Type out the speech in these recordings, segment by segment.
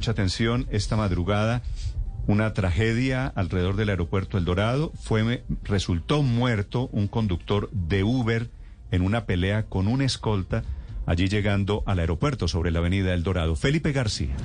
Mucha atención esta madrugada. Una tragedia alrededor del aeropuerto El Dorado. Fue, resultó muerto un conductor de Uber en una pelea con un escolta allí llegando al aeropuerto sobre la avenida El Dorado. Felipe García.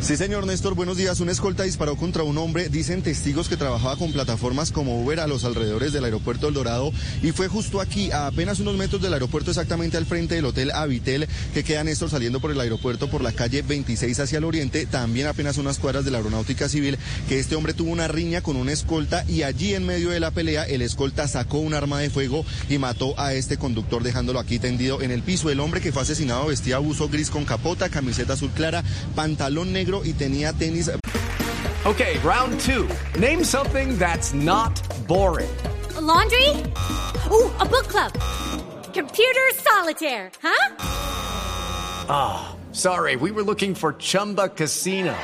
Sí, señor Néstor, buenos días. Un escolta disparó contra un hombre, dicen testigos que trabajaba con plataformas como Uber a los alrededores del aeropuerto El Dorado y fue justo aquí, a apenas unos metros del aeropuerto, exactamente al frente del Hotel Avitel, que queda Néstor saliendo por el aeropuerto por la calle 26 hacia el oriente, también apenas unas cuadras de la Aeronáutica Civil, que este hombre tuvo una riña con un escolta y allí en medio de la pelea el escolta sacó un arma de fuego y mató a este conductor dejándolo aquí tendido en el piso. El hombre que fue asesinado vestía abuso gris con capota, camiseta azul clara, pantalón negro y tenía tenis. Okay, round two. Name something that's not boring. A laundry? Ooh, a book club. Computer solitaire, huh? Ah, oh, sorry, we were looking for Chumba Casino.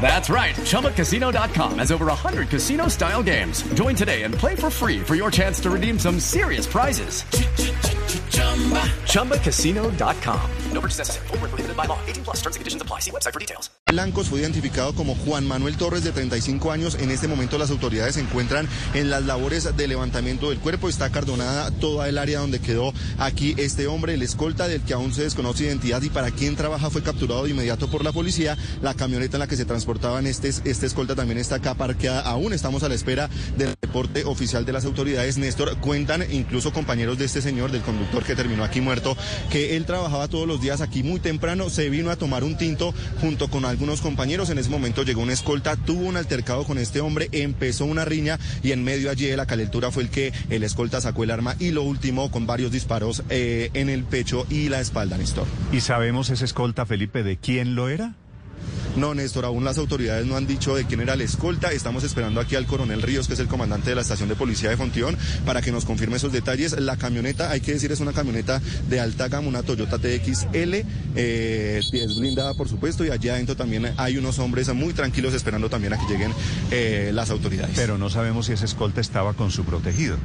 That's right. ChumbaCasino.com has over 100 casino style games. Join today and play for free for your chance to redeem some serious prizes. ChumbaCasino.com. No purchase necessary. Full prohibited by law. 18 plus terms and conditions apply. See website for details. Blancos fue identificado como Juan Manuel Torres, de 35 años. En este momento, las autoridades se encuentran en las labores de levantamiento del cuerpo. Está cardonada toda el área donde quedó aquí este hombre. El escolta, del que aún se desconoce identidad y para quién trabaja, fue capturado de inmediato por la policía. La camioneta en la que se transportaban este, este escolta también está acá parqueada. Aún estamos a la espera del reporte oficial de las autoridades. Néstor, cuentan incluso compañeros de este señor, del conductor que terminó aquí muerto, que él trabajaba todos los días aquí muy temprano. Se vino a tomar un tinto junto con algunos compañeros. En ese momento llegó una escolta, tuvo un altercado con este hombre, empezó una riña y en medio allí de la calentura fue el que el escolta sacó el arma y lo último con varios disparos eh, en el pecho y la espalda, Néstor. ¿Y sabemos ese escolta, Felipe, de quién lo era? No, Néstor, aún las autoridades no han dicho de quién era el escolta. Estamos esperando aquí al coronel Ríos, que es el comandante de la estación de policía de Fontión, para que nos confirme esos detalles. La camioneta, hay que decir, es una camioneta de alta gama, una Toyota TXL, eh, es blindada, por supuesto, y allá adentro también hay unos hombres muy tranquilos esperando también a que lleguen eh, las autoridades. Pero no sabemos si ese escolta estaba con su protegido.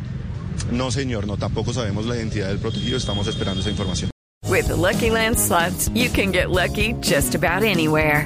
No, señor, no, tampoco sabemos la identidad del protegido, estamos esperando esa información. With the Lucky Land slots, you can get lucky just about anywhere.